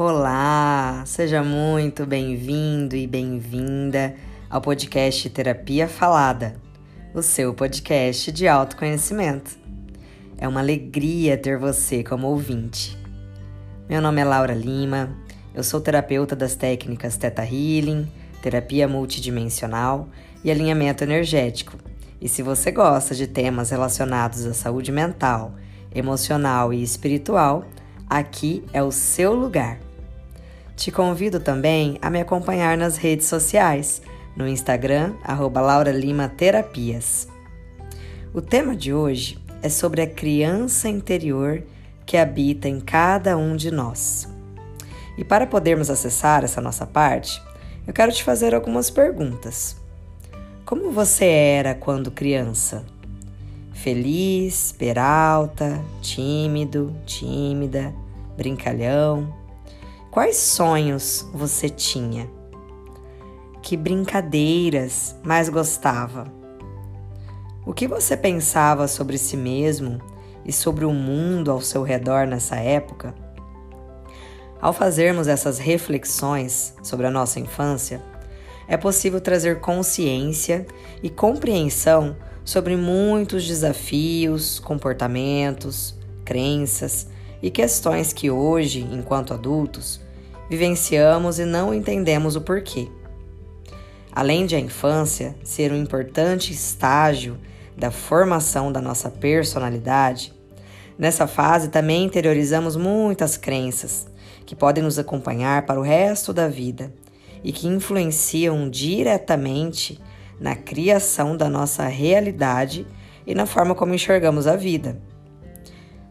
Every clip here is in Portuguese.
Olá, seja muito bem-vindo e bem-vinda ao podcast Terapia Falada, o seu podcast de autoconhecimento. É uma alegria ter você como ouvinte. Meu nome é Laura Lima, eu sou terapeuta das técnicas Theta Healing, terapia multidimensional e alinhamento energético. E se você gosta de temas relacionados à saúde mental, emocional e espiritual, aqui é o seu lugar. Te convido também a me acompanhar nas redes sociais, no Instagram, arroba Laura Lima Terapias. O tema de hoje é sobre a criança interior que habita em cada um de nós. E para podermos acessar essa nossa parte, eu quero te fazer algumas perguntas. Como você era quando criança? Feliz, peralta, tímido, tímida, brincalhão? Quais sonhos você tinha? Que brincadeiras mais gostava? O que você pensava sobre si mesmo e sobre o mundo ao seu redor nessa época? Ao fazermos essas reflexões sobre a nossa infância, é possível trazer consciência e compreensão sobre muitos desafios, comportamentos, crenças e questões que hoje, enquanto adultos, vivenciamos e não entendemos o porquê. Além de a infância ser um importante estágio da formação da nossa personalidade, nessa fase também interiorizamos muitas crenças que podem nos acompanhar para o resto da vida e que influenciam diretamente na criação da nossa realidade e na forma como enxergamos a vida.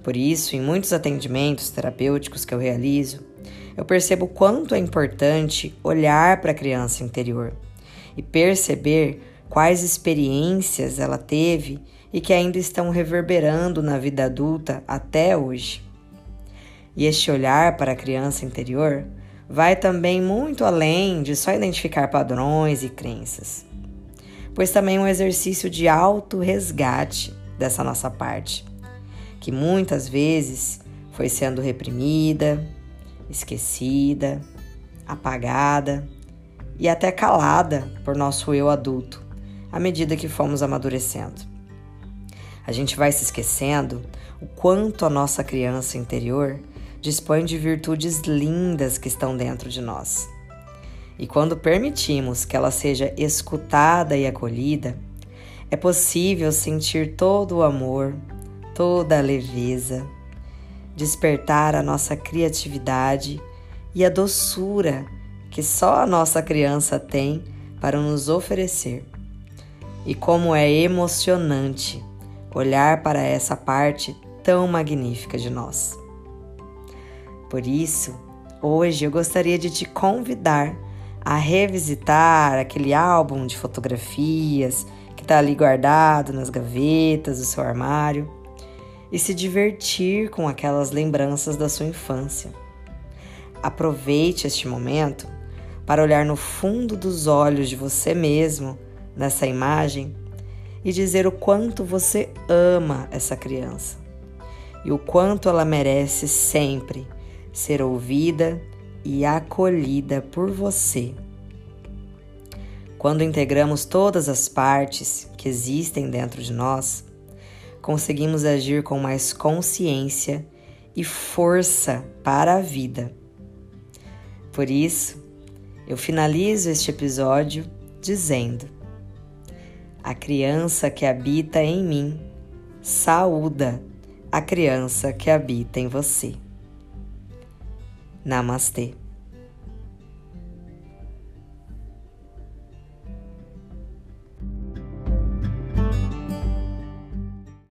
Por isso, em muitos atendimentos terapêuticos que eu realizo, eu percebo quanto é importante olhar para a criança interior e perceber quais experiências ela teve e que ainda estão reverberando na vida adulta até hoje. E este olhar para a criança interior vai também muito além de só identificar padrões e crenças, pois também é um exercício de auto-resgate dessa nossa parte que muitas vezes foi sendo reprimida, esquecida, apagada e até calada por nosso eu adulto à medida que fomos amadurecendo. A gente vai se esquecendo o quanto a nossa criança interior dispõe de virtudes lindas que estão dentro de nós. E quando permitimos que ela seja escutada e acolhida, é possível sentir todo o amor, toda a leveza, despertar a nossa criatividade e a doçura que só a nossa criança tem para nos oferecer. E como é emocionante olhar para essa parte tão magnífica de nós. Por isso, hoje eu gostaria de te convidar a revisitar aquele álbum de fotografias que está ali guardado nas gavetas do seu armário e se divertir com aquelas lembranças da sua infância. Aproveite este momento para olhar no fundo dos olhos de você mesmo nessa imagem e dizer o quanto você ama essa criança e o quanto ela merece sempre ser ouvida e acolhida por você. Quando integramos todas as partes que existem dentro de nós, conseguimos agir com mais consciência e força para a vida. Por isso, eu finalizo este episódio dizendo: A criança que habita em mim saúda a criança que habita em você. Namastê.